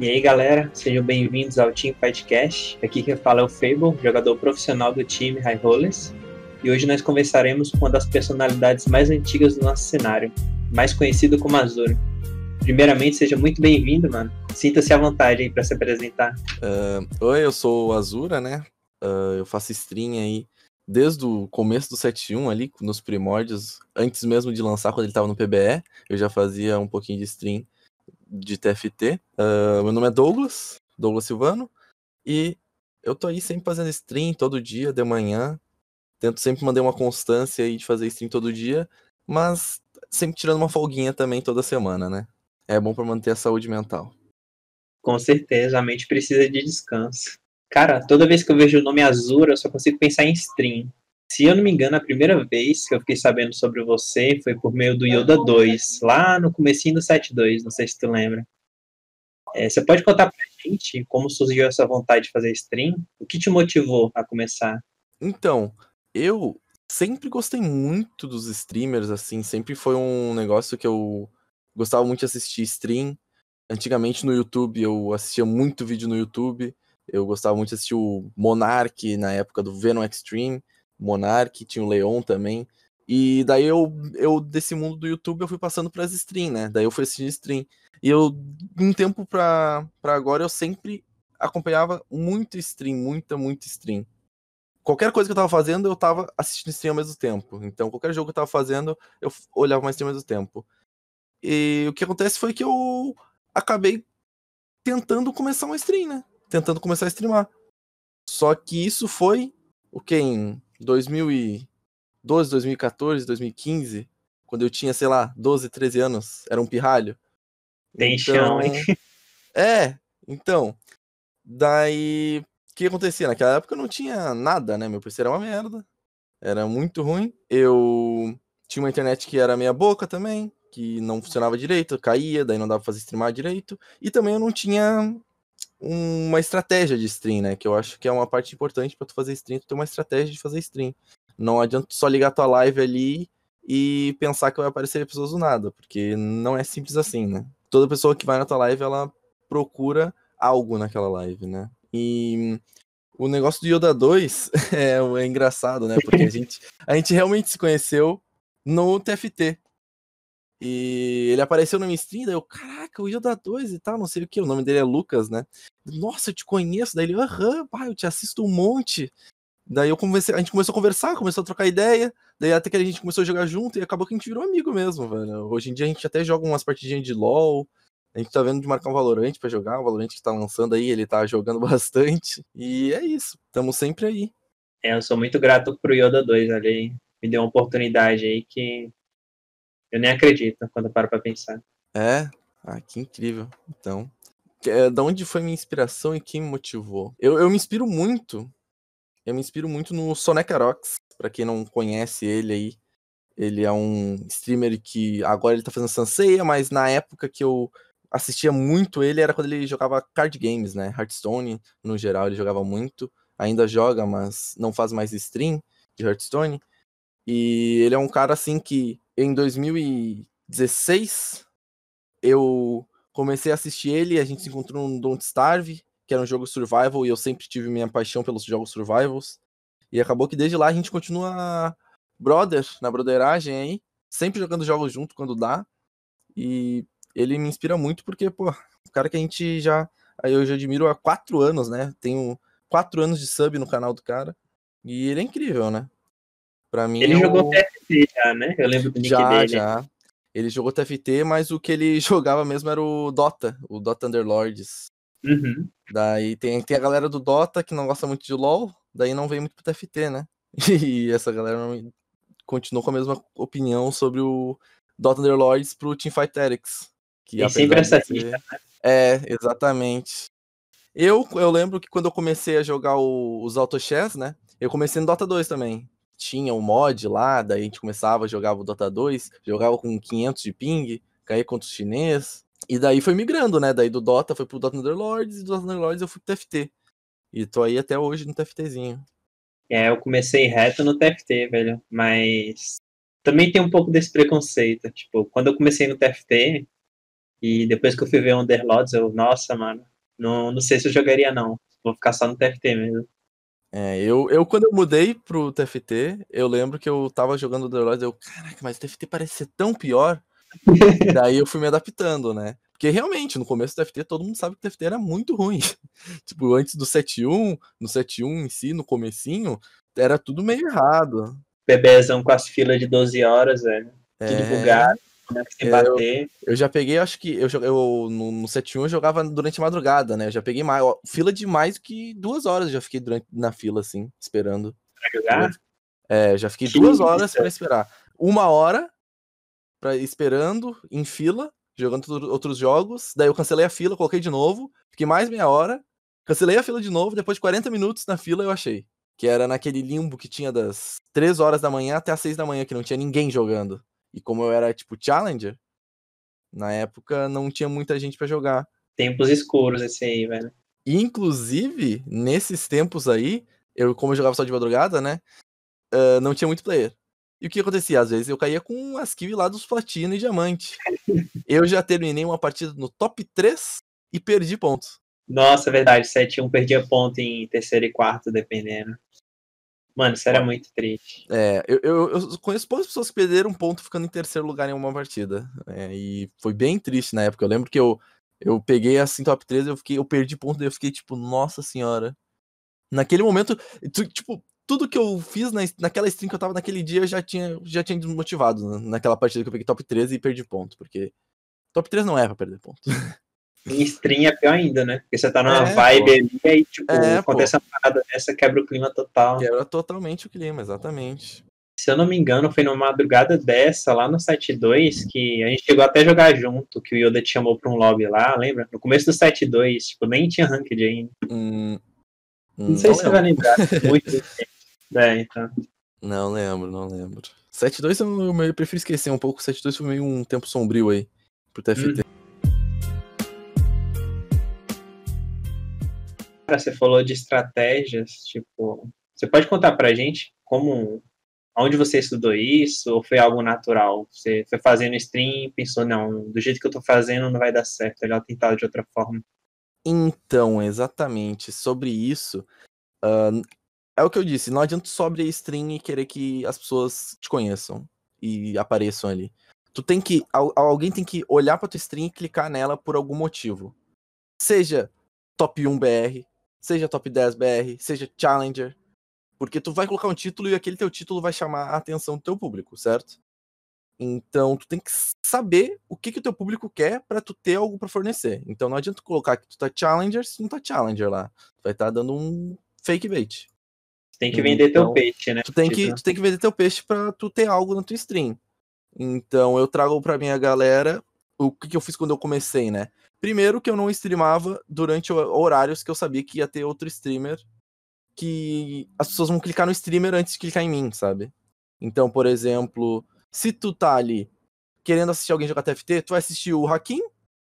E aí galera, sejam bem-vindos ao Team Fightcast. Aqui quem fala é o Fable, jogador profissional do time High Rollers. E hoje nós conversaremos com uma das personalidades mais antigas do nosso cenário, mais conhecido como Azura. Primeiramente, seja muito bem-vindo, mano. Sinta-se à vontade aí para se apresentar. Uh, oi, eu sou o Azura, né? Uh, eu faço stream aí desde o começo do 7.1 ali, nos primórdios, antes mesmo de lançar, quando ele estava no PBE, eu já fazia um pouquinho de stream de TFT. Uh, ah, meu nome é Douglas, Douglas Silvano, e eu tô aí sempre fazendo stream todo dia, de manhã. Tento sempre manter uma constância aí de fazer stream todo dia, mas sempre tirando uma folguinha também toda semana, né? É bom para manter a saúde mental. Com certeza, a mente precisa de descanso. Cara, toda vez que eu vejo o nome Azura, eu só consigo pensar em stream. Se eu não me engano, a primeira vez que eu fiquei sabendo sobre você foi por meio do Yoda 2, lá no comecinho do 7.2, não sei se tu lembra. É, você pode contar pra gente como surgiu essa vontade de fazer stream? O que te motivou a começar? Então, eu sempre gostei muito dos streamers, assim, sempre foi um negócio que eu gostava muito de assistir stream. Antigamente no YouTube eu assistia muito vídeo no YouTube. Eu gostava muito de assistir o Monarch na época do Venom Extreme. Monark, tinha o Leon também. E daí eu, eu desse mundo do YouTube, eu fui passando para as stream, né? Daí eu fui assistindo stream. E eu, um tempo pra, pra agora, eu sempre acompanhava muito stream, muita, muita stream. Qualquer coisa que eu tava fazendo, eu tava assistindo stream ao mesmo tempo. Então, qualquer jogo que eu tava fazendo, eu olhava mais stream ao mesmo tempo. E o que acontece foi que eu acabei tentando começar uma stream, né? Tentando começar a streamar. Só que isso foi o que? Em 2012, 2014, 2015, quando eu tinha, sei lá, 12, 13 anos, era um pirralho. Tem então, chão, hein? É, então. Daí, o que acontecia? Naquela época eu não tinha nada, né? Meu PC era uma merda. Era muito ruim. Eu tinha uma internet que era meia boca também, que não funcionava direito, caía, daí não dava pra fazer streamar direito. E também eu não tinha uma estratégia de stream, né? Que eu acho que é uma parte importante para tu fazer stream, tu ter uma estratégia de fazer stream. Não adianta só ligar tua live ali e pensar que vai aparecer pessoas do nada, porque não é simples assim, né? Toda pessoa que vai na tua live, ela procura algo naquela live, né? E o negócio do Yoda 2 é, é engraçado, né? Porque a gente, a gente realmente se conheceu no TFT. E ele apareceu no stream, daí eu, caraca, o Yoda 2 e tal, não sei o que, o nome dele é Lucas, né? Nossa, eu te conheço, daí ele, aham, pai, eu te assisto um monte. Daí eu comecei, a gente começou a conversar, começou a trocar ideia, daí até que a gente começou a jogar junto e acabou que a gente virou amigo mesmo, velho. Hoje em dia a gente até joga umas partidinhas de LoL, a gente tá vendo de marcar um Valorant pra jogar, o Valorant que tá lançando aí, ele tá jogando bastante. E é isso, estamos sempre aí. É, eu sou muito grato pro Yoda 2 ali, me deu uma oportunidade aí que eu nem acredito quando paro pra pensar. É? Ah, que incrível. Então, é, da onde foi minha inspiração e quem me motivou? Eu, eu me inspiro muito. Eu me inspiro muito no Sonecarox. Pra quem não conhece ele aí, ele é um streamer que agora ele tá fazendo Sanseia, mas na época que eu assistia muito ele era quando ele jogava card games, né? Hearthstone, no geral, ele jogava muito. Ainda joga, mas não faz mais stream de Hearthstone. E ele é um cara assim que em 2016 eu comecei a assistir ele, a gente se encontrou no Don't Starve, que era um jogo survival, e eu sempre tive minha paixão pelos jogos survivals. E acabou que desde lá a gente continua brother, na broderagem aí, sempre jogando jogos junto quando dá. E ele me inspira muito porque, pô, o cara que a gente já. Eu já admiro há quatro anos, né? Tenho quatro anos de sub no canal do cara. E ele é incrível, né? Pra mim. Ele é jogou. TFT já, né? Eu lembro do nick já, dele. Já, Ele jogou TFT, mas o que ele jogava mesmo era o Dota, o Dota Underlords. Uhum. Daí tem, tem a galera do Dota que não gosta muito de LoL, daí não vem muito pro TFT, né? E essa galera não continuou com a mesma opinião sobre o Dota Underlords pro Teamfight Tactics. Que tem sempre essa ser... né? É, exatamente. Eu, eu lembro que quando eu comecei a jogar o, os Auto Chess, né? Eu comecei no Dota 2 também tinha um mod lá, daí a gente começava, jogava o Dota 2, jogava com 500 de ping, caía contra os chinês, e daí foi migrando, né? Daí do Dota foi pro Dota Underlords, e do Dota Underlords eu fui pro TFT. E tô aí até hoje no TFTzinho. É, eu comecei reto no TFT, velho, mas também tem um pouco desse preconceito. Tipo, quando eu comecei no TFT, E depois que eu fui ver Underlords, eu, nossa, mano, não, não sei se eu jogaria não. Vou ficar só no TFT mesmo. É, eu, eu quando eu mudei pro TFT, eu lembro que eu tava jogando Underlords, eu, caraca, mas o TFT parece ser tão pior. Daí eu fui me adaptando, né? Porque realmente, no começo do TFT, todo mundo sabe que o TFT era muito ruim. tipo, antes do 7.1, no 7.1 em si, no comecinho, era tudo meio errado. Bebezão com as filas de 12 horas, velho. Tudo É. bugado, né? Sem É, bater. Eu já peguei, acho que eu, eu no, no 7.1 eu jogava durante a madrugada, né? Eu já peguei mais, ó, fila de mais do que duas horas eu já fiquei durante, na fila, assim, esperando. pra jogar. É, eu já fiquei Que duas isso, horas pra esperar. Uma hora pra, esperando em fila, jogando outro- outros jogos. Daí eu cancelei a fila, coloquei de novo. Fiquei mais meia hora. Cancelei a fila de novo. Depois de 40 minutos na fila eu achei. Que era naquele limbo que tinha das 3 horas da manhã até as 6 da manhã, que não tinha ninguém jogando. E como eu era tipo Challenger, na época não tinha muita gente pra jogar. Tempos escuros esse aí, velho. Inclusive, nesses tempos aí, eu, como eu jogava só de madrugada, né? ah, não tinha muito player. E o que acontecia? Às vezes eu caía com as kills lá dos platina e diamante. Eu já terminei uma partida no top 3 e perdi pontos. Nossa, é verdade, 7-1 perdia ponto em terceiro e quarto, dependendo. Mano, isso era muito triste. É, eu, eu, eu conheço poucas pessoas que perderam ponto ficando em terceiro lugar em uma partida. É, e foi bem triste na época. Eu lembro que eu, eu peguei assim top 3, eu fiquei, eu perdi ponto e eu fiquei tipo, nossa senhora. Naquele momento, tu- tipo, tudo que eu fiz na, naquela stream que eu tava naquele dia, eu já tinha, já tinha desmotivado né, naquela partida que eu peguei top 13 e perdi ponto, porque top 3 não é pra perder ponto. Em stream é pior ainda, né? Porque você tá numa É, vibe pô. ali e aí, tipo, É, pô. acontece uma parada dessa, quebra o clima total. Quebra totalmente o clima, exatamente. Se eu não me engano, foi numa madrugada dessa, lá no site 2, que a gente chegou até a jogar junto, que o Yoda te chamou pra um lobby lá, lembra? No começo do site 2, tipo, nem tinha ranked ainda. Hum, Não sei se você vai lembrar. Muito. É, então. Não lembro, não lembro. 7-2 eu, eu, eu prefiro esquecer um pouco. 7-2 foi meio um tempo sombrio aí pro TFT. Você falou de estratégias, tipo, você pode contar pra gente como, onde você estudou isso, ou foi algo natural? Você foi fazendo stream, pensou, não, do jeito que eu tô fazendo não vai dar certo, é melhor tentar de outra forma. Então, exatamente, sobre isso, ah, é o que eu disse, não adianta só abrir stream e querer que as pessoas te conheçam e apareçam ali. Tu tem que, al- alguém tem que olhar pra tua stream e clicar nela por algum motivo. Seja top 1 BR, seja top 10 BR, seja Challenger, porque tu vai colocar um título e aquele teu título vai chamar a atenção do teu público, certo? Então, tu tem que saber o que, que o teu público quer pra tu ter algo pra fornecer. Então, não adianta tu colocar que tu tá Challenger se não tá Challenger lá. Tu vai estar dando um fake bait. Tem que vender teu Então, peixe, né? Tu tem, que, tu tem que vender teu peixe pra tu ter algo na tua stream. Então, eu trago pra minha galera o que, que eu fiz quando eu comecei, né? Primeiro que eu não streamava durante ho- horários que eu sabia que ia ter outro streamer que as pessoas vão clicar no streamer antes de clicar em mim, sabe? Então, por exemplo, se tu tá ali querendo assistir alguém jogar TFT, tu vai assistir o Hakim,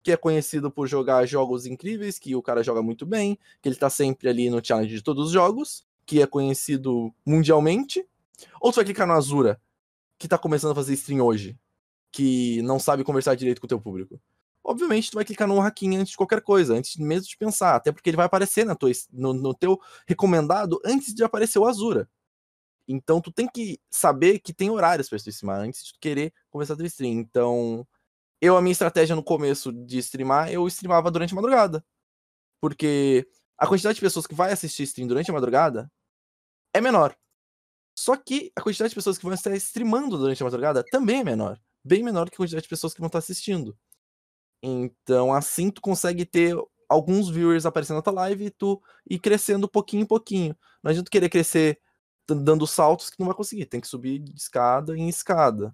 que é conhecido por jogar jogos incríveis, que o cara joga muito bem, que ele tá sempre ali no challenge de todos os jogos, que é conhecido mundialmente. Ou tu vai clicar no Azura, que tá começando a fazer stream hoje, que não sabe conversar direito com o teu público. Obviamente, tu vai clicar no Hakim antes de qualquer coisa, antes mesmo de pensar, até porque ele vai aparecer na tua, no, no teu recomendado antes de aparecer o Azura. Então, tu tem que saber que tem horários tu streamar antes de tu querer começar a teu stream. Então, eu, a minha estratégia no começo de streamar, eu streamava durante a madrugada. Porque a quantidade de pessoas que vai assistir stream durante a madrugada é menor. Só que a quantidade de pessoas que vão estar streamando durante a madrugada também é menor. Bem menor que a quantidade de pessoas que vão estar assistindo. Então, assim, tu consegue ter alguns viewers aparecendo na tua live e tu ir crescendo pouquinho em pouquinho. Não adianta tu querer crescer dando saltos que não vai conseguir. Tem que subir de escada em escada.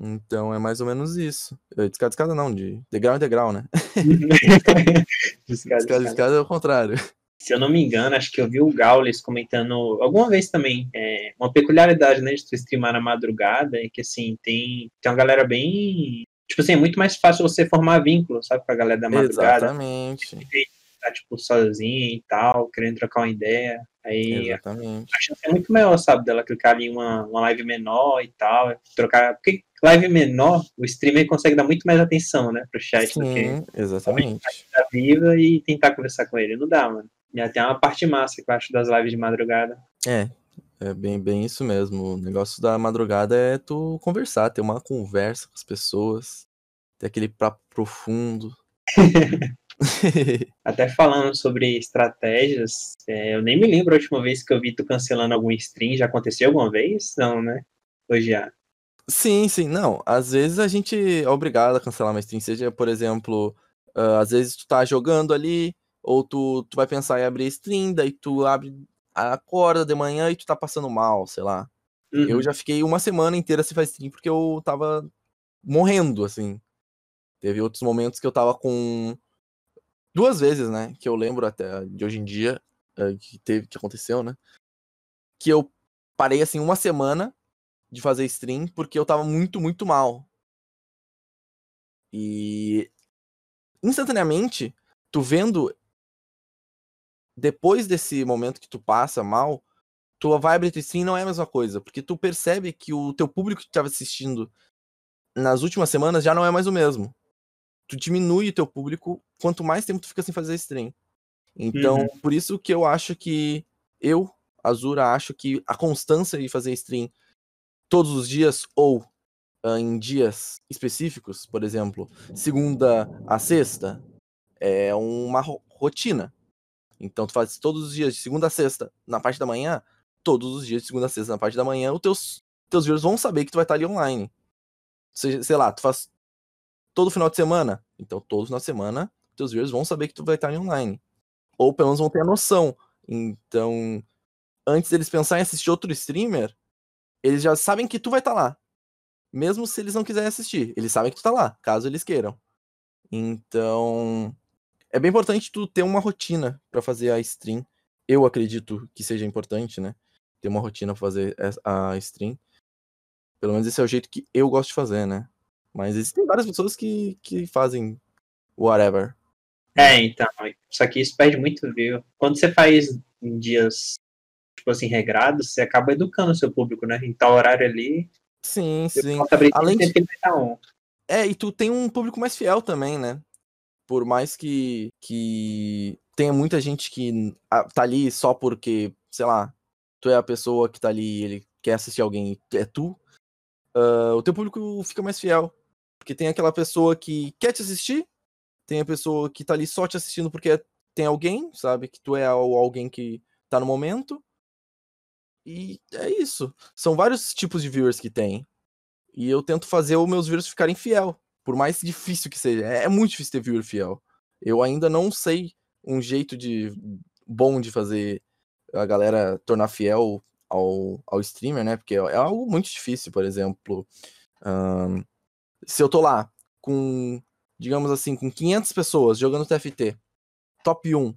Então é mais ou menos isso. Eh, De escada em escada não, de degrau em degrau, né? Descarga, Escada em descarga. escada é o contrário. Se eu não me engano, acho que eu vi o Gaules comentando alguma vez também. é, uma peculiaridade, né, de tu streamar na madrugada é que, assim, tem, tem uma galera bem. Tipo assim, é muito mais fácil você formar vínculo, sabe, com a galera da madrugada. Exatamente. Tá, tipo, sozinho e tal, querendo trocar uma ideia. Aí Exatamente. a chance é muito maior, sabe, dela clicar em uma, uma live menor e tal, trocar. Porque live menor, o streamer consegue dar muito mais atenção, né, pro chat do que Sim, exatamente. tá viva e tentar conversar com ele. Não dá, mano. E até uma parte massa que eu acho das lives de madrugada. É, é bem, bem isso mesmo. O negócio da madrugada é tu conversar, ter uma conversa com as pessoas, ter aquele papo profundo. Até falando sobre estratégias, é, eu nem me lembro a última vez que eu vi tu cancelando algum stream. Já aconteceu alguma vez? Não, né? Hoje já. Sim, sim, não. Às vezes a gente é obrigado a cancelar uma stream, seja, por exemplo, ah, às vezes tu tá jogando ali, ou tu, tu vai pensar em abrir stream, daí tu abre, acorda de manhã e tu tá passando mal, sei lá. Uhum. Eu já fiquei uma semana inteira sem fazer stream porque eu tava morrendo, assim. Teve outros momentos que eu tava com. Duas vezes, né? Que eu lembro até de hoje em dia, eh, que teve, que aconteceu, né? Que eu parei, assim, uma semana de fazer stream porque eu tava muito, muito mal. E. Instantaneamente, tu vendo. Depois desse momento que tu passa mal, tua vibe de stream não é a mesma coisa, porque tu percebe que o teu público que estava assistindo nas últimas semanas já não é mais o mesmo. Tu diminui o teu público quanto mais tempo tu fica sem fazer stream. Então, Uhum. por isso que eu acho que eu, Azura, acho que a constância de fazer stream todos os dias ou ah, em dias específicos, por exemplo, segunda a sexta, é uma ro- rotina. Então tu faz todos os dias de segunda a sexta na parte da manhã, todos os dias de segunda a sexta na parte da manhã, os teus teus viewers vão saber que tu vai estar ali online. Seja, sei lá, tu faz todo final de semana, então todo final de semana, teus viewers vão saber que tu vai estar ali online. Ou pelo menos vão ter a noção. Então, antes deles pensarem em assistir outro streamer, eles já sabem que tu vai estar lá. Mesmo se eles não quiserem assistir, eles sabem que tu tá lá, caso eles queiram. Então, é bem importante tu ter uma rotina pra fazer a stream. Eu acredito que seja importante, né? Ter uma rotina pra fazer a stream. Pelo menos esse é o jeito que eu gosto de fazer, né? Mas existem várias pessoas que, que fazem whatever. É, então. Só que isso perde muito view. Quando você faz em dias, tipo assim, regrados, você acaba educando o seu público, né? Em tal horário ali, Sim, sim. Além de- estar on. É, e tu tem um público mais fiel também, né? Por mais que, que tenha muita gente que ah, tá ali só porque, sei lá, tu é a pessoa que tá ali e ele quer assistir alguém, e é tu, ah, o teu público fica mais fiel. Porque tem aquela pessoa que quer te assistir, tem a pessoa que tá ali só te assistindo porque tem alguém, sabe? Que tu é alguém que tá no momento. E é isso. São vários tipos de viewers que tem. E eu tento fazer os meus viewers ficarem fiel. Por mais difícil que seja. É, é muito difícil ter viewer fiel. Eu ainda não sei um jeito de bom de fazer a galera tornar fiel ao, ao streamer, né? Porque é, algo muito difícil, por exemplo. ahn, se eu tô lá com, digamos assim, com 500 pessoas jogando TFT, top 1,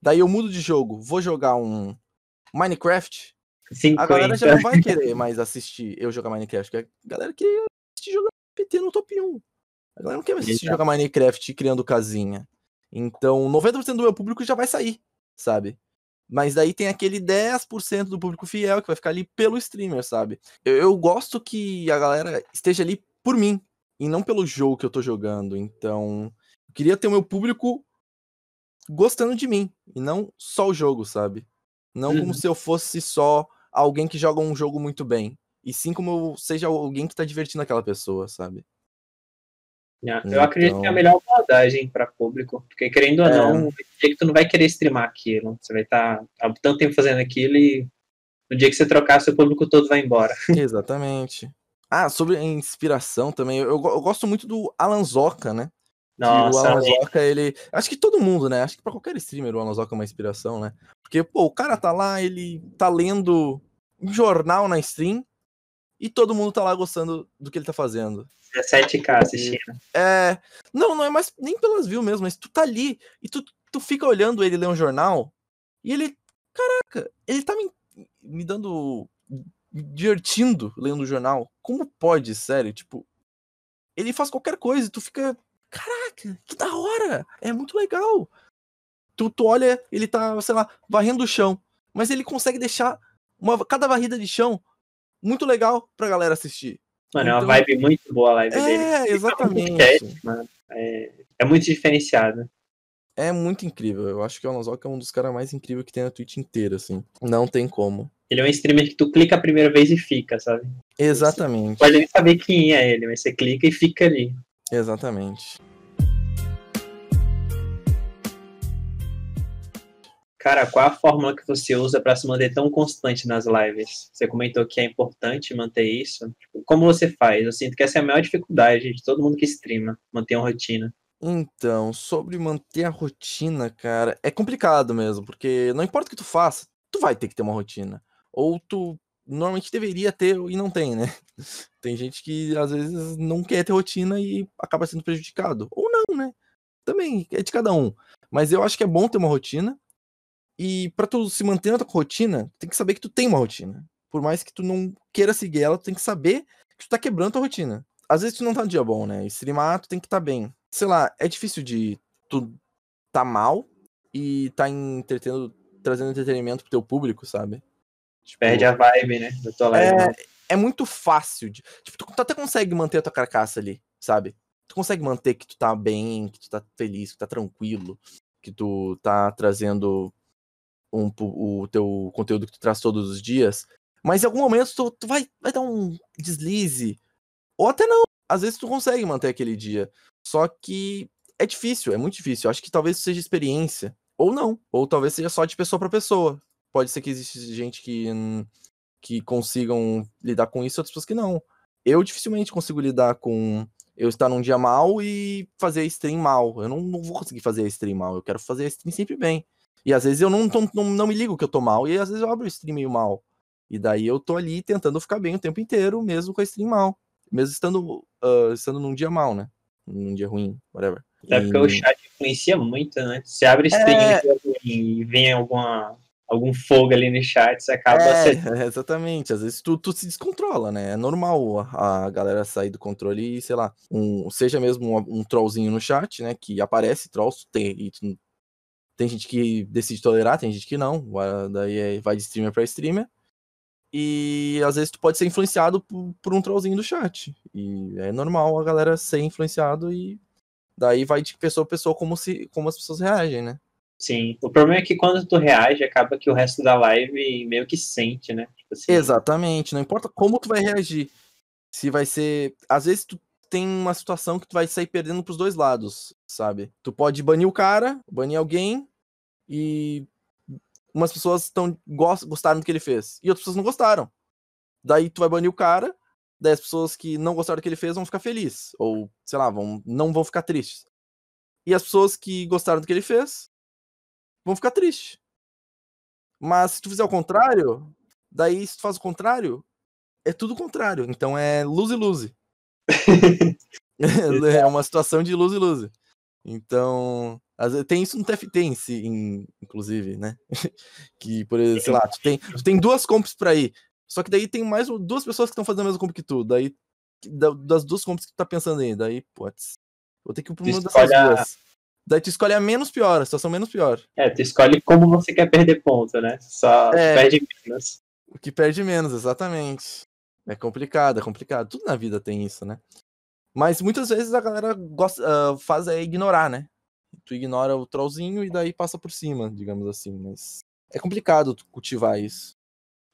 daí eu mudo de jogo, vou jogar um Minecraft, a galera já 50. não vai querer mais assistir eu jogar Minecraft, porque a galera quer assistir jogar PT no top 1. A galera não quer mais jogar Minecraft criando casinha. Então, 90% do meu público já vai sair, sabe? Mas daí tem aquele 10% do público fiel que vai ficar ali pelo streamer, sabe? Eu, eu gosto que a galera esteja ali por mim e não pelo jogo que eu tô jogando. Então, eu queria ter o meu público gostando de mim e não só o jogo, sabe? Não Uhum. como se eu fosse só alguém que joga um jogo muito bem. E sim como eu seja alguém que tá divertindo aquela pessoa, sabe? Eu acredito que é a Então- melhor abordagem para público, porque querendo ou É. não, dia que tu não vai querer streamar aquilo, você vai estar há tanto tempo fazendo aquilo e no dia que você trocar, seu público todo vai embora. Exatamente. Ah, sobre a inspiração também, eu, eu go- eu gosto muito do Alan Zoka, né? Que o Nossa, Alan Zoka, ele. Acho que todo mundo, né? Acho que pra qualquer streamer o Alan Zoka é uma inspiração, né? Porque, pô, o cara tá lá, ele tá lendo um jornal na stream e todo mundo tá lá gostando do que ele tá fazendo. 17k assistindo. É. Não, não é mais nem pelas views mesmo, mas tu tá ali e tu, tu fica olhando ele ler um jornal e ele. Caraca, ele tá me, me dando. me divertindo lendo o jornal. Como pode, sério? Tipo, ele faz qualquer coisa e tu fica. Caraca, que da hora! É muito legal. Tu, tu olha, ele tá, sei lá, varrendo o chão. mas ele consegue deixar uma, cada varrida de chão muito legal pra galera assistir. Mano, é uma vibe muito boa a live dele. É, exatamente. É, é muito diferenciado. É muito incrível. Eu acho que o Alonsoca é um dos caras mais incríveis que tem na Twitch inteira, assim. Não tem como. Ele é um streamer que tu clica a primeira vez e fica, sabe? Exatamente. Pode nem saber quem é ele, mas você clica e fica ali. Exatamente. Cara, qual a fórmula que você usa para se manter tão constante nas lives? Você comentou que é importante manter isso. Tipo, como você faz? Eu sinto que essa é a maior dificuldade de todo mundo que streama, manter uma rotina. Então, sobre manter a rotina, cara, é complicado mesmo, porque não importa o que tu faça, tu vai ter que ter uma rotina. Ou tu normalmente deveria ter e não tem, né? Tem gente que às vezes não quer ter rotina e acaba sendo prejudicado. Ou não, né? Também é de cada um. Mas eu acho que é bom ter uma rotina. E para tu se manter na tua rotina, tem que saber que tu tem uma rotina. Por mais que tu não queira seguir ela, tu tem que saber que tu tá quebrando tua rotina. Às vezes tu não tá no dia bom, né? E streamar, tu tem que estar tá bem. Sei lá, é difícil de tu tá mal e tá entretendo, trazendo entretenimento pro teu público, sabe? Tipo, Perde a vibe, né? Da tua live. É, é muito fácil. De, tipo, tu até consegue manter a tua carcaça ali, sabe? Tu consegue manter que tu tá bem, que tu tá feliz, que tu tá tranquilo, que tu tá trazendo um, o teu conteúdo que tu traz todos os dias, mas em algum momento tu, tu vai, vai dar um deslize. Ou até não. Às vezes tu consegue manter aquele dia. Só que é difícil, é muito difícil. Eu acho que talvez seja experiência. Ou não. Ou talvez seja só de pessoa para pessoa. Pode ser que existe gente que, que consigam lidar com isso outras pessoas que não. Eu dificilmente consigo lidar com eu estar num dia mal e fazer a stream mal. Eu não, não vou conseguir fazer a stream mal. Eu quero fazer a stream sempre bem. E às vezes eu não, não, não me ligo que eu tô mal, e às vezes eu abro o stream meio mal. E daí eu tô ali tentando ficar bem o tempo inteiro, mesmo com a stream mal. Mesmo estando, uh, estando num dia mal, né? Num dia ruim, whatever. Até porque o chat influencia muito, né? Você abre stream é... e vem alguma, algum fogo ali no chat, você acaba. É, é, exatamente. Às vezes tu, tu se descontrola, né? É normal a, a galera sair do controle e, sei lá, um, seja mesmo um, um trollzinho no chat, né? Que aparece trolls, tem, e tu tem gente que decide tolerar, tem gente que não. Daí é, vai de streamer para streamer. E às vezes tu pode ser influenciado por, por, um trollzinho do chat. E é normal a galera ser influenciado e daí vai de pessoa a pessoa como, se, como as pessoas reagem, né? Sim. O problema é que quando tu reage, acaba que o resto da live meio que sente, né? Tipo assim... Exatamente. Não importa como tu vai reagir. Se vai ser. Às vezes tu tem uma situação que tu vai sair perdendo pros dois lados, sabe? Tu pode banir o cara, banir alguém e umas pessoas estão gostaram do que ele fez e outras pessoas não gostaram. Daí tu vai banir o cara, daí as pessoas que não gostaram do que ele fez vão ficar felizes ou, sei lá, vão não vão ficar tristes. E as pessoas que gostaram do que ele fez vão ficar tristes. Mas se tu fizer o contrário, daí se tu faz o contrário, é tudo o contrário. Então é lose lose. É uma situação de luz e luz. Então, tem isso no TFT em si, em, inclusive, né? que, por exemplo, sei lá, tu tem, tu tem duas comps pra ir. Só que daí tem mais duas pessoas que estão fazendo a mesma comp que tu. Daí, das duas comps que tu tá pensando aí, daí, putz, vou ter que ir pra uma dessas a... duas. Daí tu escolhe a menos pior, a situação menos pior. É, tu escolhe como você quer perder ponto, né? Só é, perde menos. O que perde menos, exatamente. É complicado, é complicado. Tudo na vida tem isso, né? Mas muitas vezes a galera gosta, uh, faz é ignorar, né? Tu ignora o trollzinho e daí passa por cima, digamos assim. Mas é complicado cultivar isso.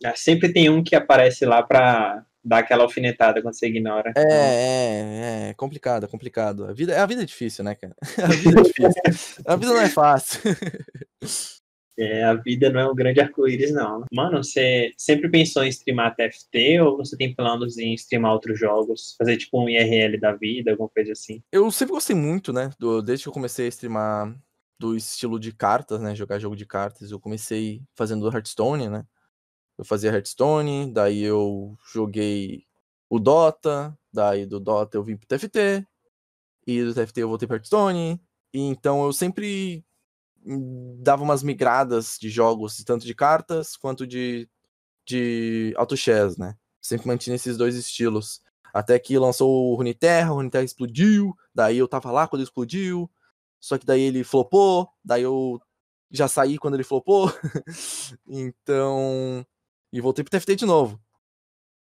É, sempre tem um que aparece lá pra dar aquela alfinetada quando você ignora. É, é, é complicado, é complicado. A vida, a vida é difícil, né, cara? A vida é difícil. a vida não é fácil. É, a vida não é um grande arco-íris, não. Mano, você sempre pensou em streamar TFT ou você tem planos em streamar outros jogos? Fazer tipo um IRL da vida, alguma coisa assim? Eu sempre gostei muito, né? Do, desde que eu comecei a streamar do estilo de cartas, né? Jogar jogo de cartas. Eu comecei fazendo Hearthstone, né? Eu fazia Hearthstone, daí eu joguei o Dota, daí do Dota eu vim pro TFT, e do TFT eu voltei pro Hearthstone. E então eu sempre dava umas migradas de jogos, tanto de cartas quanto de, de auto chess, né? Sempre mantinha esses dois estilos. Até que lançou o Runeterra, o Runeterra explodiu, daí eu tava lá quando explodiu, só que daí ele flopou, daí eu já saí quando ele flopou. então. E voltei pro TFT de novo.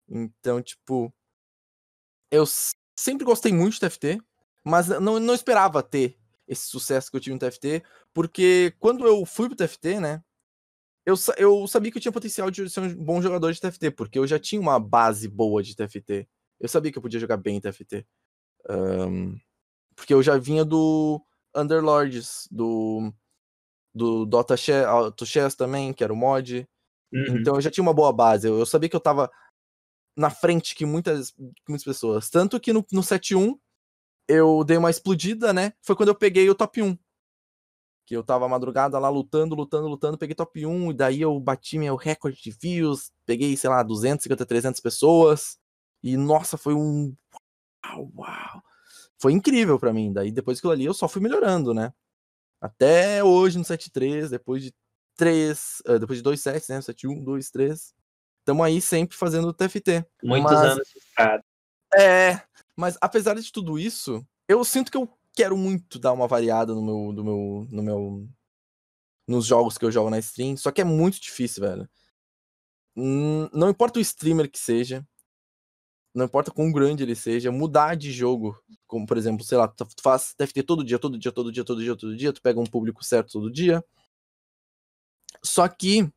Então, tipo. Eu sempre gostei muito de TFT, mas não, não esperava ter esse sucesso que eu tive no TFT, porque quando eu fui pro TFT, né? Eu, eu sabia que eu tinha potencial de ser um bom jogador de TFT, porque eu já tinha uma base boa de TFT. Eu sabia que eu podia jogar bem em TFT. Um, porque eu já vinha do Underlords, do, do Dota Chess, Auto Chess também, que era o mod. Uhum. Então eu já tinha uma boa base. Eu, eu, sabia que eu tava na frente que muitas, muitas pessoas. Tanto que no, no 7-1 eu dei uma explodida, né? Foi quando eu peguei o top 1 que eu tava madrugada lá lutando, lutando, lutando, peguei top 1, e daí eu bati meu recorde de views, peguei, sei lá, 250, 300 pessoas, e nossa, foi um. Uau, uau. Foi incrível para mim. Daí depois que eu ali eu só fui melhorando, né? Até hoje no 7.3, depois de 3, uh, depois de 2 sets, né? 7.1, 2, 3. Estamos aí sempre fazendo TFT. Muitos mas, anos de estrada. É, mas apesar de tudo isso, eu sinto que eu quero muito dar uma variada no meu, no meu, no meu, nos jogos que eu jogo na stream, só que é muito difícil, velho. Não importa o streamer que seja, não importa quão grande ele seja, mudar de jogo, como por exemplo, sei lá, tu faz TFT todo dia, todo dia, todo dia, todo dia, todo dia, tu pega um público certo todo dia. Só que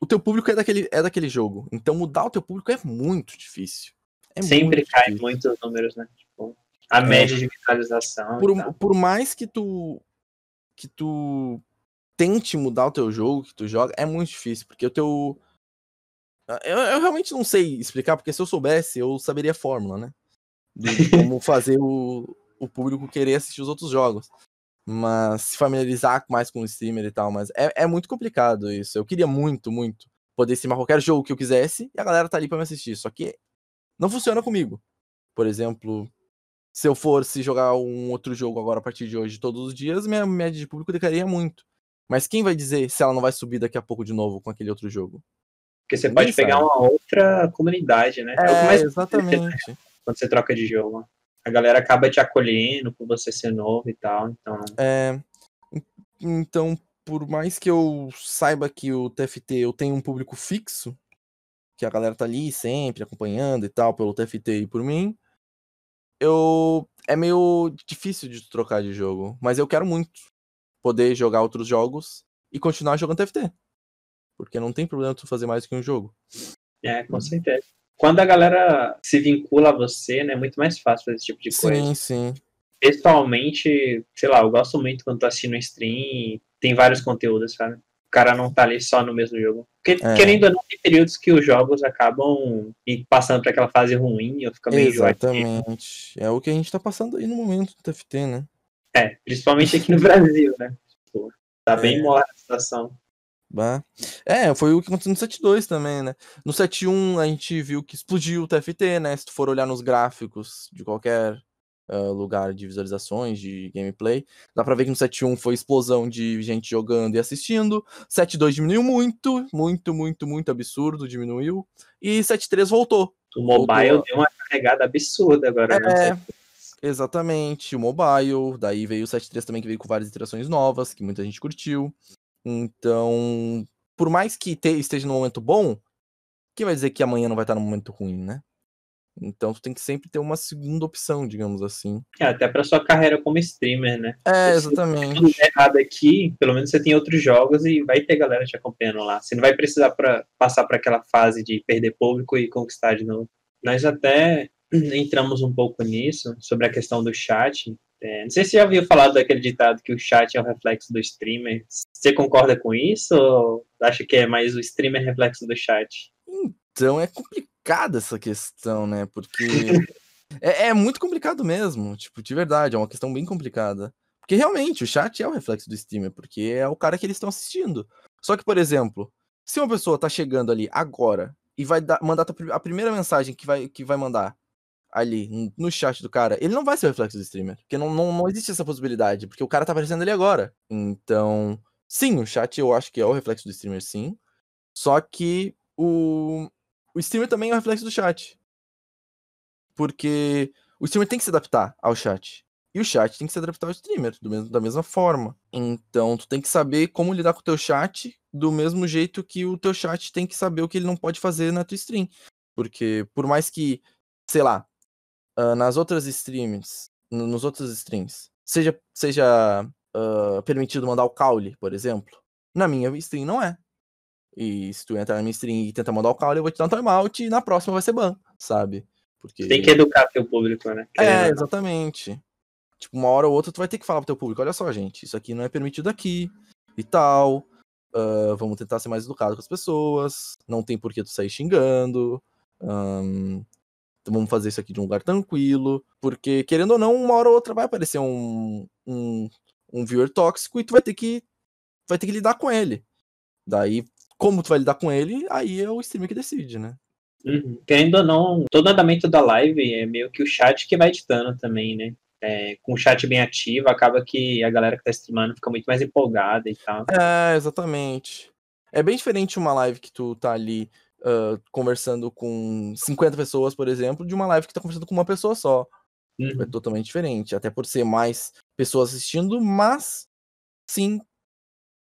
o teu público é daquele, é daquele jogo. Então mudar o teu público é muito difícil. É Sempre muito cai muitos números, né? Tipo, a é. média de visualização. Por, por mais que tu que tu tente mudar o teu jogo que tu joga, é muito difícil, porque o teu eu, eu, realmente não sei explicar, porque se eu soubesse, eu saberia a fórmula, né? De como fazer o, o público querer assistir os outros jogos. Mas se familiarizar mais com o streamer e tal, mas é, é muito complicado isso. Eu queria muito, muito poder streamar qualquer jogo que eu quisesse e a galera tá ali pra me assistir. Só que não funciona comigo. Por exemplo, se eu fosse jogar um outro jogo agora a partir de hoje todos os dias, minha média de público decaria muito. Mas quem vai dizer se ela não vai subir daqui a pouco de novo com aquele outro jogo? Porque você pode pegar uma outra comunidade, né? É, é exatamente. Quando você troca de jogo. A galera acaba te acolhendo por você ser novo e tal, então... É, então, por mais que eu saiba que o TFT eu tenho um público fixo, que a galera tá ali sempre acompanhando e tal, pelo TFT e por mim, eu... É meio difícil de trocar de jogo, mas eu quero muito poder jogar outros jogos e continuar jogando TFT. Porque não tem problema tu fazer mais que um jogo. É, com certeza. Quando a galera se vincula a você, né, é muito mais fácil fazer esse tipo de coisa. Sim, sim. Pessoalmente, sei lá, eu gosto muito quando tô assistindo stream tem vários conteúdos, sabe? Cara não tá ali só no mesmo jogo. Porque, é. querendo ou não, tem períodos que os jogos acabam passando pra aquela fase ruim e fica meio Exatamente. É o que a gente tá passando aí no momento do TFT, né? É, principalmente aqui no Brasil, né? Tipo, tá é. bem morta a situação. Bah. É, foi o que aconteceu no 7.2 também, né? No 7.1 a gente viu que explodiu o TFT, né? Se tu for olhar nos gráficos de qualquer uh, lugar de visualizações, de gameplay, dá pra ver que no 7.1 foi explosão de gente jogando e assistindo. 7.2 diminuiu muito, muito, muito, muito absurdo, diminuiu. E 7.3 voltou. O mobile voltou. deu uma carregada absurda agora. Né? É, exatamente, o mobile. Daí veio o 7.3 também, que veio com várias interações novas, que muita gente curtiu. Então, por mais que esteja no momento bom, quem vai dizer que amanhã não vai estar no momento ruim, né? Então tu tem que sempre ter uma segunda opção, digamos assim. É, até para sua carreira como streamer, né? É, exatamente. Se tudo errado aqui, pelo menos você tem outros jogos e vai ter galera te acompanhando lá. Você não vai precisar para passar para aquela fase de perder público e conquistar de novo. Nós até entramos um pouco nisso, sobre a questão do chat. É, não sei se você já ouviu falar daquele ditado que o chat é o reflexo do streamer. Você concorda com isso ou acha que é mais o streamer reflexo do chat? Então é complicada essa questão, né? Porque é, é, muito complicado mesmo, tipo, de verdade, é uma questão bem complicada. Porque realmente o chat é o reflexo do streamer, porque é o cara que eles estão assistindo. Só que, por exemplo, se uma pessoa tá chegando ali agora e vai dar, mandar a primeira mensagem que vai, que vai mandar ali no chat do cara, ele não vai ser o reflexo do streamer. Porque não, não, não existe essa possibilidade, porque o cara tá aparecendo ali agora. Então, sim, o chat eu acho que é o reflexo do streamer, sim. Só que o, o streamer também é o reflexo do chat. Porque o streamer tem que se adaptar ao chat. E o chat tem que se adaptar ao streamer, mesmo, da mesma forma. Então, tu tem que saber como lidar com o teu chat do mesmo jeito que o teu chat tem que saber o que ele não pode fazer na tua stream. Porque, por mais que, sei lá, uh, nas outras streams, nos outros streams, seja, seja uh, permitido mandar o caule, por exemplo, na minha stream não é. E se tu entrar na minha stream e tentar mandar o caule, eu vou te dar um timeout e na próxima vai ser ban, sabe? Porque... Tem que educar teu público, né? é, exatamente. Tipo, uma hora ou outra tu vai ter que falar pro teu público, olha só, gente, isso aqui não é permitido aqui e tal. Uh, vamos tentar ser mais educado com as pessoas. Não tem por que tu sair xingando. Um, então vamos fazer isso aqui de um lugar tranquilo. Porque, querendo ou não, uma hora ou outra vai aparecer um, um, um viewer tóxico e tu vai ter que. Vai ter que lidar com ele. Daí, como tu vai lidar com ele, aí é o streamer que decide, né? Uhum. Querendo ou não, todo andamento da live é meio que o chat que vai editando também, né? É, com o chat bem ativo, acaba que a galera que tá streamando fica muito mais empolgada e tal. É, exatamente. É bem diferente uma live que tu tá ali uh, conversando com 50 pessoas, por exemplo, de uma live que tá conversando com uma pessoa só. Uhum. É totalmente diferente. Até por ser mais pessoas assistindo, mas sim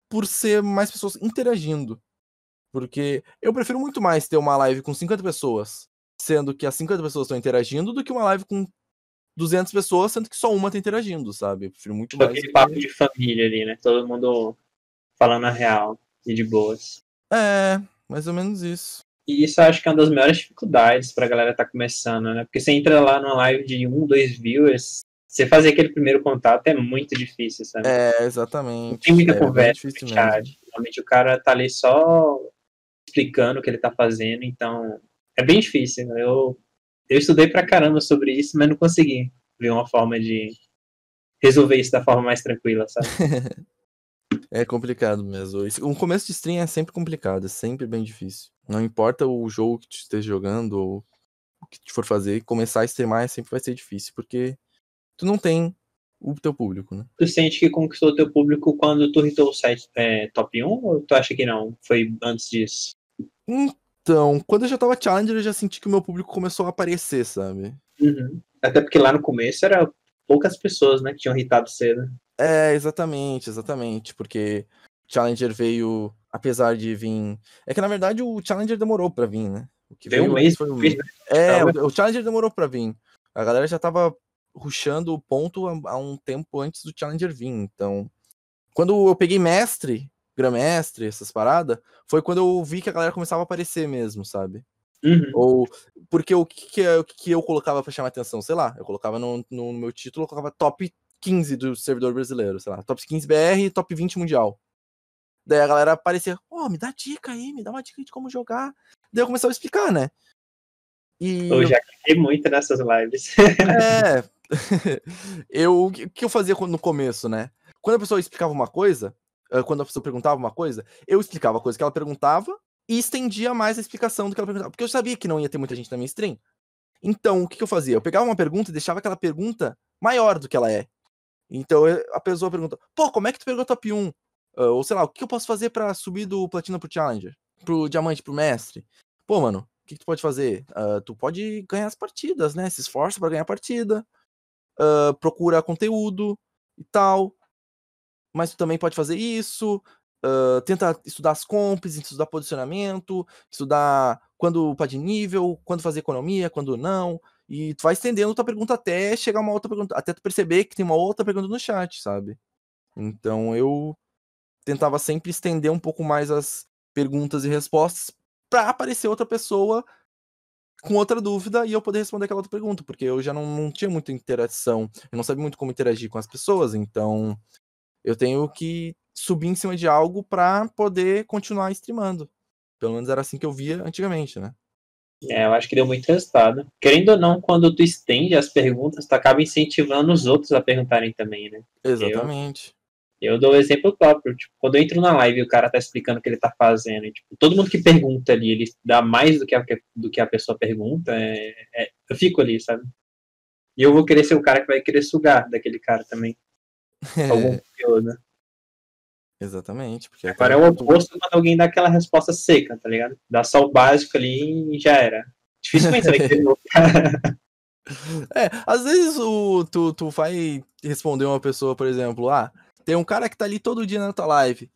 por ser mais pessoas interagindo. Porque eu prefiro muito mais ter uma live com 50 pessoas, sendo que as 50 pessoas estão interagindo, do que uma live com 200 pessoas, sendo que só uma tá interagindo, sabe? Eu prefiro muito tipo mais. Aquele papo de família ali, né? Todo mundo falando a real e de boas. É, mais ou menos isso. E isso eu acho que é uma das maiores dificuldades pra galera tá começando, né? Porque você entra lá numa live de um, dois viewers, você fazer aquele primeiro contato é muito difícil, sabe? É, exatamente. Não tem muita é, conversa no chat. Realmente o cara tá ali só explicando o que ele tá fazendo, então é bem difícil. Né? Eu, eu estudei pra caramba sobre isso, mas não consegui ver uma forma de resolver isso da forma mais tranquila, sabe? é complicado mesmo. Um começo de stream é sempre complicado, é sempre bem difícil. Não importa o jogo que tu esteja jogando ou o que tu for fazer, começar a streamar sempre vai ser difícil, porque tu não tem o teu público, né? Tu sente que conquistou o teu público quando tu hitou o site é, top 1 ou tu acha que não? Foi antes disso? Então, quando eu já tava Challenger, eu já senti que o meu público começou a aparecer, sabe? Uhum. Até porque lá no começo era poucas pessoas, né, que tinham hitado cedo. É, exatamente, exatamente. Porque Challenger veio, apesar de vir. É que na verdade o Challenger demorou pra vir, né? O que veio, veio um mês, foi um mês. É, o, o Challenger demorou pra vir. A galera já tava ruxando o ponto há, um tempo antes do Challenger vir. Então, quando eu peguei mestre, Grandmestre, essas paradas, foi quando eu vi que a galera começava a aparecer mesmo, sabe? Uhum. Ou porque o que, que, o que eu colocava para chamar atenção? Sei lá, eu colocava no, no meu título, eu colocava top 15 do servidor brasileiro, sei lá, top 15 BR e top 20 mundial. Daí a galera aparecia, ó, oh, me dá dica aí, me dá uma dica de como jogar. Daí eu começava a explicar, né? E eu já cliquei muito nessas lives. É. eu, o que eu fazia no começo, né? Quando a pessoa explicava uma coisa, quando a pessoa perguntava uma coisa, eu explicava a coisa que ela perguntava e estendia mais a explicação do que ela perguntava. Porque eu sabia que não ia ter muita gente na minha stream. Então, o que, que eu fazia? Eu pegava uma pergunta e deixava aquela pergunta maior do que ela é. Então, a pessoa pergunta, pô, como é que tu pegou top 1? Uh, ou sei lá, o que eu posso fazer para subir do platina pro challenger? Pro diamante, pro mestre? Pô, mano, o que, que tu pode fazer? Uh, tu pode ganhar as partidas, né? Se esforça para ganhar a partida. Uh, procura conteúdo e tal mas tu também pode fazer isso. Uh, tenta estudar as comps, estudar posicionamento, estudar quando upar de nível, quando fazer economia, quando não. E tu vai estendendo tua pergunta até chegar uma outra pergunta, até tu perceber que tem uma outra pergunta no chat, sabe? Então eu tentava sempre estender um pouco mais as perguntas e respostas para aparecer outra pessoa com outra dúvida e eu poder responder aquela outra pergunta, porque eu já não, não tinha muita interação, eu não sabia muito como interagir com as pessoas, então eu tenho que subir em cima de algo para poder continuar streamando. Pelo menos era assim que eu via antigamente, né? É, eu acho que deu muito resultado. Querendo ou não, quando tu estende as perguntas, tu acaba incentivando os outros a perguntarem também, né? Exatamente. Eu, eu dou o exemplo próprio. Tipo, quando eu entro na live e o cara tá explicando o que ele tá fazendo, e, tipo, todo mundo que pergunta ali, ele dá mais do que a, do que a pessoa pergunta, é, é, eu fico ali, sabe? E eu vou querer ser o cara que vai querer sugar daquele cara também. Algum conteúdo. Exatamente. Porque Agora é o oposto quando alguém dá aquela resposta seca, tá ligado? Dá só o básico ali e já era. Dificilmente vai É, às vezes o, tu, tu vai responder uma pessoa, por exemplo, ah, tem um cara que tá ali todo dia na tua live.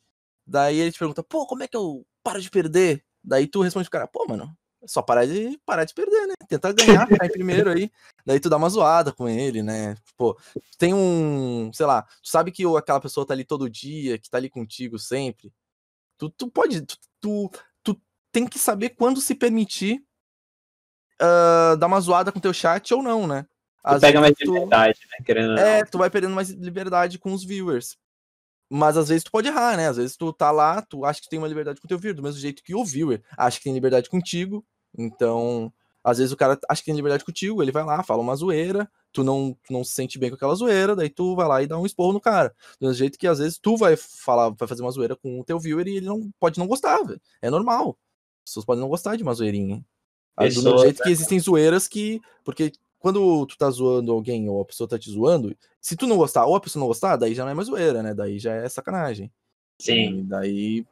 Daí ele te pergunta, pô, como é que eu paro de perder? Daí tu responde pro cara, pô, mano, só parar de parar de perder, né? Tentar ganhar, ficar em primeiro aí. Daí tu dá uma zoada com ele, né? Pô, tem um, sei lá, tu sabe que aquela pessoa tá ali todo dia, que tá ali contigo sempre. Tu, tu pode, tu, tu, tu tem que saber quando se permitir uh, dar uma zoada com teu chat ou não, né? Às tu pega mais tu... liberdade, né? Querendo é, tu vai perdendo mais liberdade com os viewers. Mas às vezes tu pode errar, né? Às vezes tu tá lá, tu acha que tem uma liberdade com o teu viewer, do mesmo jeito que o viewer acha que tem liberdade contigo. Então, às vezes o cara acha que tem liberdade contigo, ele vai lá, fala uma zoeira, tu não, tu não se sente bem com aquela zoeira, daí tu vai lá e dá um esporro no cara. Do mesmo jeito que às vezes tu vai falar, vai fazer uma zoeira com o teu viewer e ele não pode não gostar, velho. É normal. As pessoas podem não gostar de uma zoeirinha. Pessoa, do mesmo jeito que existem zoeiras que. Porque quando tu tá zoando alguém ou a pessoa tá te zoando, se tu não gostar ou a pessoa não gostar, daí já não é mais zoeira, né? Daí já é sacanagem. Sim. E daí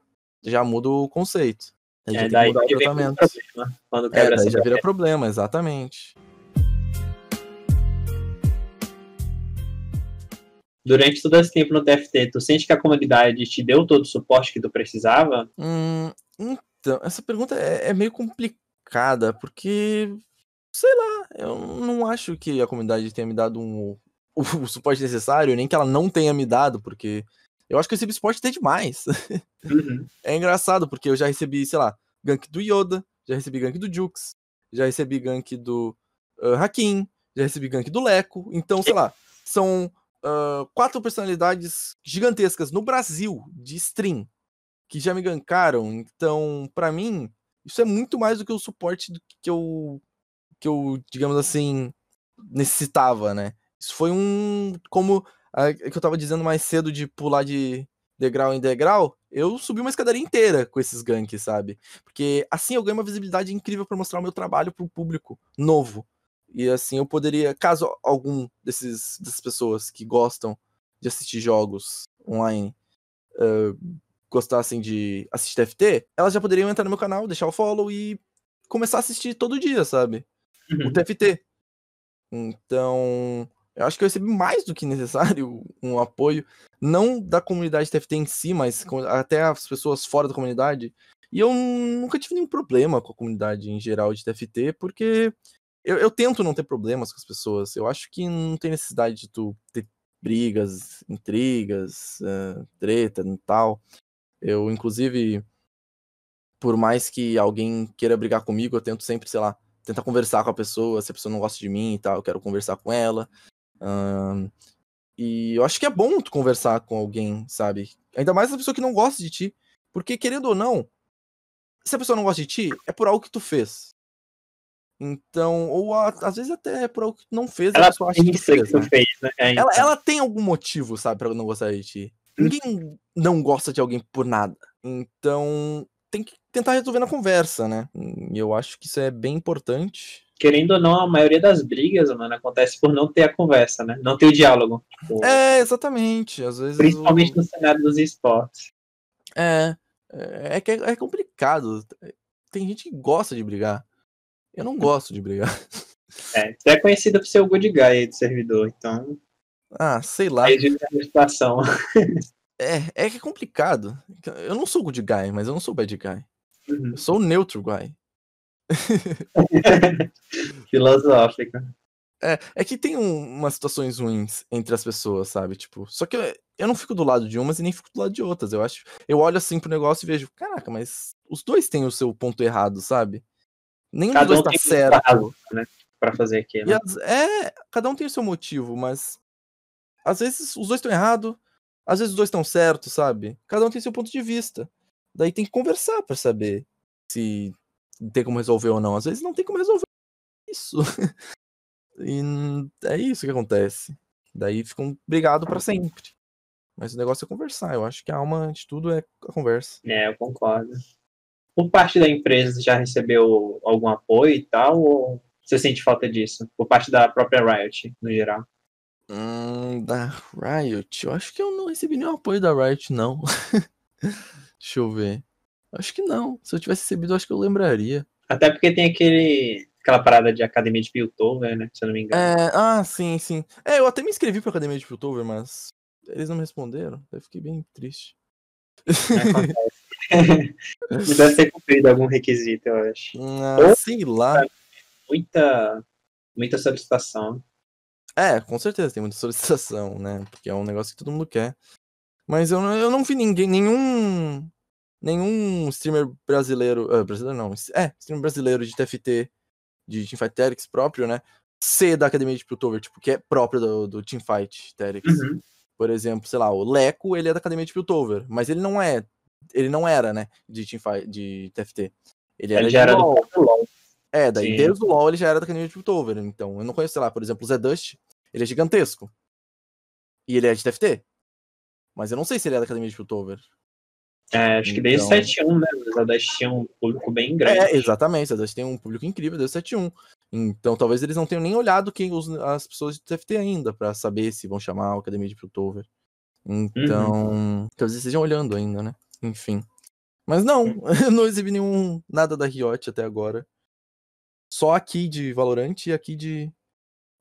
já muda o conceito. Aí é, daí já vira problema. Quando é, daí já vira problema, exatamente. Durante todo esse tempo no TFT, tu sente que a comunidade te deu todo o suporte que tu precisava? Hum, então, essa pergunta é, é meio complicada, porque sei lá, eu não acho que a comunidade tenha me dado um, o, o, suporte necessário, nem que ela não tenha me dado, porque eu acho que eu recebi suporte até demais. Uhum. é engraçado, porque eu já recebi, sei lá, gank do Yoda, já recebi gank do Jux, já recebi gank do uh, Hakim, já recebi gank do Leco, então, sei lá, são uh, quatro personalidades gigantescas no Brasil de stream que já me gankaram, então, para mim, isso é muito mais do que o suporte que eu que eu, digamos assim, necessitava, né? Isso foi um. Como a, que eu tava dizendo mais cedo de pular de degrau em degrau, eu subi uma escadaria inteira com esses ganks, sabe? Porque assim eu ganho uma visibilidade incrível para mostrar o meu trabalho para o público novo. E assim eu poderia, caso algum desses dessas pessoas que gostam de assistir jogos online uh, gostassem de assistir TFT, elas já poderiam entrar no meu canal, deixar o follow e começar a assistir todo dia, sabe? uhum. o TFT. Então, eu acho que eu recebi mais do que necessário um apoio, não da comunidade TFT em si, mas até as pessoas fora da comunidade. E eu nunca tive nenhum problema com a comunidade em geral de TFT, porque eu, eu tento não ter problemas com as pessoas. Eu acho que não tem necessidade de tu ter brigas, intrigas, uh, treta e tal. Eu, inclusive, por mais que alguém queira brigar comigo, eu tento sempre, sei lá, tentar conversar com a pessoa, se a pessoa não gosta de mim e tal, eu quero conversar com ela. Um, e eu acho que é bom tu conversar com alguém, sabe? Ainda mais a pessoa que não gosta de ti. Porque, querendo ou não, se a pessoa não gosta de ti, é por algo que tu fez. Então, ou a, às vezes até é por algo que tu não fez, ela a pessoa acha que tu fez. Que né? fez né? É, então. ela, ela tem algum motivo, sabe, pra não gostar de ti. Ninguém não gosta de alguém por nada. Então, tem que tentar resolver na conversa, né? E eu acho que isso é bem importante. Querendo ou não, a maioria das brigas, mano, acontece por não ter a conversa, né? Não ter o diálogo. Tipo, é, exatamente. Às vezes. Principalmente o... no cenário dos esportes. É. É, que é, é complicado. Tem gente que gosta de brigar. Eu não gosto de brigar. É, você é conhecido por ser o good guy aí do servidor, então. Ah, sei lá. Aí a situação. É, é que é complicado. Eu não sou good guy, mas eu não sou bad guy. Uhum. Eu sou neutro guy. Filosófica. É, é que tem um, umas situações ruins entre as pessoas, sabe? Tipo, só que eu, eu não fico do lado de umas e nem fico do lado de outras. Eu acho. Eu olho assim pro negócio e vejo, caraca, mas os dois têm o seu ponto errado, sabe? Nenhum cada dos dois um tá certo. Errado, né? Pra fazer aquilo. As, é, cada um tem o seu motivo, mas às vezes os dois estão errados, às vezes os dois estão certos, sabe? Cada um tem seu ponto de vista. Daí tem que conversar para saber se tem como resolver ou não. Às vezes não tem como resolver isso. e é isso que acontece. Daí ficam brigados para sempre. Mas o negócio é conversar. Eu acho que a alma de tudo é a conversa. É, eu concordo. Por parte da empresa, já recebeu algum apoio e tal? Ou você sente falta disso? Por parte da própria Riot, no geral? Hum, da Riot? Eu acho que eu não recebi nenhum apoio da Riot, não. Deixa eu ver. Acho que não. Se eu tivesse recebido, acho que eu lembraria. Até porque tem aquele aquela parada de academia de Piltover, né? Se eu não me engano. É, ah, sim, sim. É, eu até me inscrevi pra academia de Piltover, mas eles não me responderam. Eu fiquei bem triste. E deve ter cumprido algum requisito, eu acho. Ah, Ou- sei lá. Muita, muita solicitação. É, com certeza tem muita solicitação, né? Porque é um negócio que todo mundo quer. Mas eu, não- eu não vi ninguém, nenhum. Nenhum streamer brasileiro. ah, brasileiro não. É, streamer brasileiro de TFT, de Teamfight Tactics próprio, né? Ser da academia de Piltover, tipo, que é próprio do, do Teamfight Tactics. Uhum. Por exemplo, sei lá, o Leco, ele é da academia de Piltover, mas ele não é. Ele não era, né? De Teamfight, de TFT. Ele era Ele já era do LoL. É, daí Sim. desde o LoL ele já era da academia de Piltover. Então, eu não conheço, sei lá, por exemplo, o Zé Dust, ele é gigantesco. E ele é de TFT. Mas eu não sei se ele é da academia de Piltover. É, acho que desde Então- 7.1, né? Os Zeldas tinham um público bem grande. É, exatamente. Zé Dust tem um público incrível desde o 7.1. Então, talvez eles não tenham nem olhado quem os, as pessoas de TFT ainda, pra saber se vão chamar a academia de Piltover. Então, talvez eles estejam olhando ainda, né? Enfim. Mas não, eu não exibi nenhum nada da Riot até agora. Só aqui de Valorant e aqui de.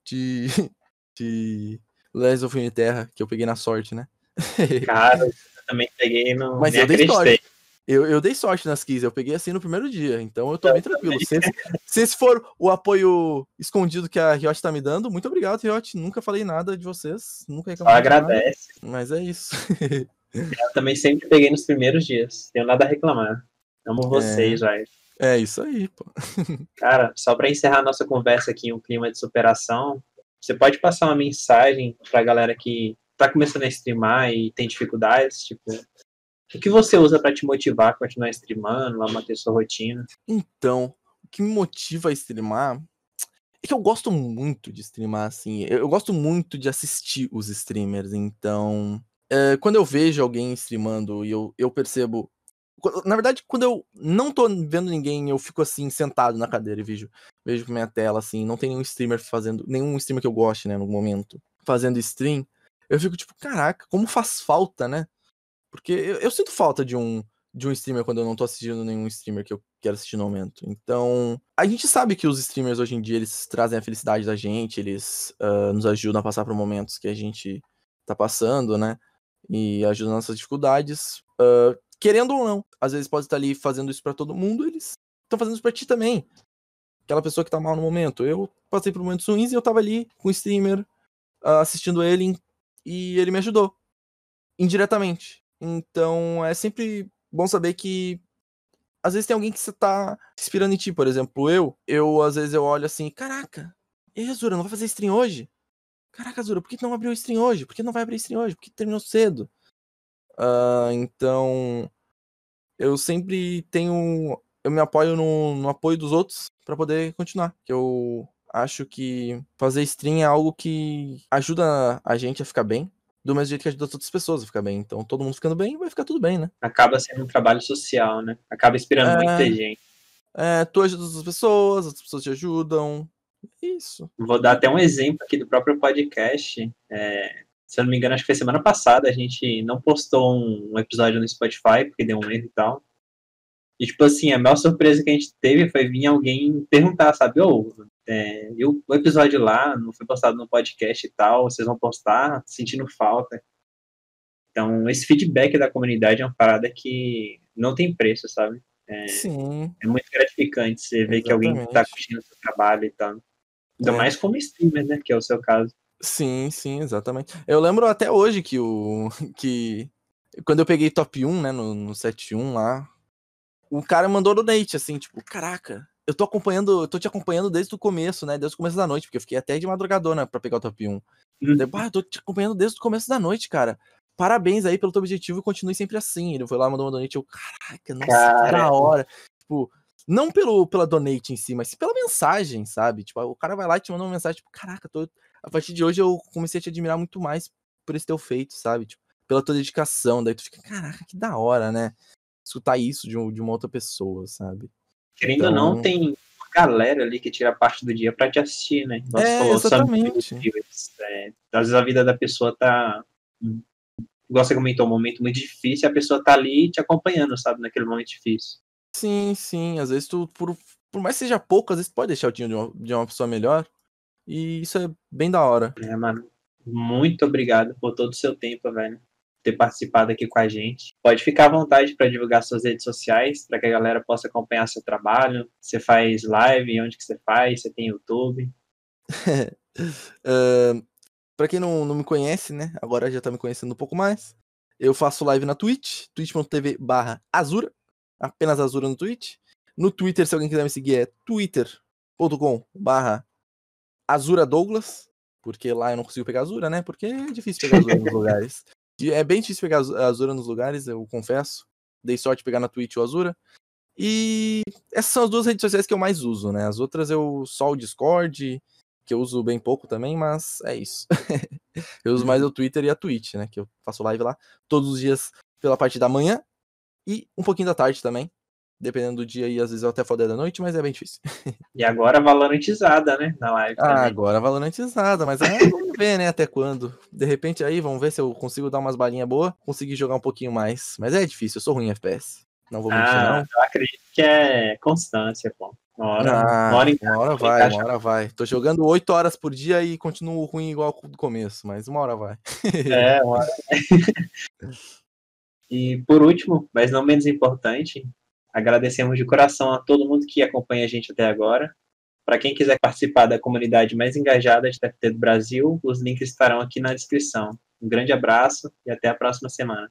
de. de. Legends of Terra, que eu peguei na sorte, né? Cara, também peguei no. Mas eu dei sorte. Eu, eu dei sorte nas keys, eu peguei assim no primeiro dia, então eu tô bem tranquilo. Se esse, se esse for o apoio escondido que a Riot tá me dando, muito obrigado, Riot. Nunca falei nada de vocês, nunca Só reclamei nada, agradece. mas é isso. Eu também sempre peguei nos primeiros dias. Tenho nada a reclamar. Amo vocês, velho. É isso aí, pô. Cara, só pra encerrar a nossa conversa aqui em um clima de superação, você pode passar uma mensagem pra galera que tá começando a streamar e tem dificuldades, tipo, o que você usa pra te motivar a continuar streamando, a manter sua rotina? Então, o que me motiva a streamar é que eu gosto muito de streamar, assim. Eu, gosto muito de assistir os streamers. Então, é, quando eu vejo alguém streamando e eu, eu percebo. Na verdade, quando eu não tô vendo ninguém, eu fico assim, sentado na cadeira e vejo, vejo minha tela, assim, não tem nenhum streamer fazendo. Nenhum streamer que eu goste, né, no momento, fazendo stream. Eu fico tipo, caraca, como faz falta, né? Porque eu, eu sinto falta de um, de um streamer quando eu não tô assistindo nenhum streamer que eu quero assistir no momento. Então, a gente sabe que os streamers hoje em dia eles trazem a felicidade da gente, eles ah, nos ajudam a passar por momentos que a gente tá passando, né? E ajudam nossas dificuldades. Ah, querendo ou não, às vezes pode estar ali fazendo isso pra todo mundo, eles estão fazendo isso pra ti também. Aquela pessoa que tá mal no momento. Eu passei por momentos ruins e eu tava ali com o streamer, ah, assistindo ele e ele me ajudou. Indiretamente. Então é sempre bom saber que às vezes tem alguém que você tá inspirando em ti, por exemplo, eu, eu às vezes eu olho assim, caraca, e Azura, não vai fazer stream hoje? Caraca, Azura, por que não abriu stream hoje? Por que não vai abrir stream hoje? Por que terminou cedo? Ah, então, eu sempre tenho, eu me apoio no, no apoio dos outros pra poder continuar, que eu acho que fazer stream é algo que ajuda a gente a ficar bem, do mesmo jeito que ajuda as outras pessoas a ficar bem. Então, todo mundo ficando bem, vai ficar tudo bem, né? Acaba sendo um trabalho social, né? Acaba inspirando É. muita gente. É, tu ajuda as pessoas, as pessoas te ajudam. Isso. Vou dar até um exemplo aqui do próprio podcast. É, se eu não me engano, acho que foi semana passada, a gente não postou um, episódio no Spotify, porque deu um erro e tal. E, tipo assim, a maior surpresa que a gente teve foi vir alguém perguntar, sabe? Ô, é, e o episódio lá não foi postado no podcast e tal, vocês vão postar? Sentindo falta. Então, esse feedback da comunidade é uma parada que não tem preço, sabe? Sim. É muito gratificante você ver que alguém tá Exatamente. curtindo o seu trabalho e tal. Ainda É. mais como streamer, né? Que é o seu caso. Sim, sim, exatamente. Eu lembro até hoje que o. que quando eu peguei top 1, né, no, no 7-1 lá, o cara mandou no Nate, assim, tipo, caraca, eu tô acompanhando, eu tô te acompanhando desde o começo, né? Desde o começo da noite, porque eu fiquei até de madrugadona pra pegar o top 1. Uhum. Daí, "Bah, eu tô te acompanhando desde o começo da noite, cara. Parabéns aí pelo teu objetivo e continue sempre assim. Ele foi lá, mandou uma donate, eu, caraca, nossa, que da hora. Tipo, não pelo, pela donate em si, mas pela mensagem, sabe? Tipo, o cara vai lá e te manda uma mensagem, tipo, caraca, tô... a partir de hoje eu comecei a te admirar muito mais por esse teu feito, sabe? Tipo, pela tua dedicação. Daí tu fica, caraca, que da hora, né? Escutar isso de, um- de uma outra pessoa, sabe? Querendo ou não, Então- tem uma galera ali que tira parte do dia pra te assistir, né? Igual É, são exatamente. É, às vezes a vida da pessoa tá. Igual você comentou, um momento muito difícil, e a pessoa tá ali te acompanhando, sabe, naquele momento difícil. Sim, sim. Às vezes tu, por por mais que seja pouco, às vezes pode deixar o time de uma, de uma pessoa melhor. E isso é bem da hora. É, mano. Muito obrigado por todo o seu tempo, velho. Ter participado aqui com a gente. Pode ficar à vontade para divulgar suas redes sociais, para que a galera possa acompanhar seu trabalho. Você faz live, onde que você faz? Você tem YouTube? uh, para quem não, não me conhece, né? Agora já tá me conhecendo um pouco mais. Eu faço live na Twitch, twitch.tv barra Azura. Apenas Azura no Twitch. No Twitter, se alguém quiser me seguir, é twitter.com barra Azura Douglas, porque lá eu não consigo pegar Azura, né? Porque é difícil pegar Azura nos lugares. É bem difícil pegar Azura nos lugares, eu confesso. Dei sorte de pegar na Twitch o Azura. E essas são as duas redes sociais que eu mais uso, né? As outras eu só o Discord, que eu uso bem pouco também, mas é isso. eu uso mais o Twitter e a Twitch, né? Que eu faço live lá todos os dias pela parte da manhã e um pouquinho da tarde também dependendo do dia e às vezes eu até foder da noite, mas é bem difícil. E agora valorantizada, né? Na live. Ah, também. agora valorantizada, mas aí vamos ver, né? Até quando. De repente aí, vamos ver se eu consigo dar umas balinhas boas, conseguir jogar um pouquinho mais. Mas é difícil, eu sou ruim em FPS. Não vou mentir, ah, não. Eu acredito que é constância, pô. Uma hora, ah, uma hora, em uma hora vai, uma hora vai. Tô jogando 8 horas por dia e continuo ruim igual do começo, mas uma hora vai. É, uma hora vai. E por último, mas não menos importante, Agradecemos de coração a todo mundo que acompanha a gente até agora. Para quem quiser participar da comunidade mais engajada de TFT do Brasil, os links estarão aqui na descrição. Um grande abraço e até a próxima semana.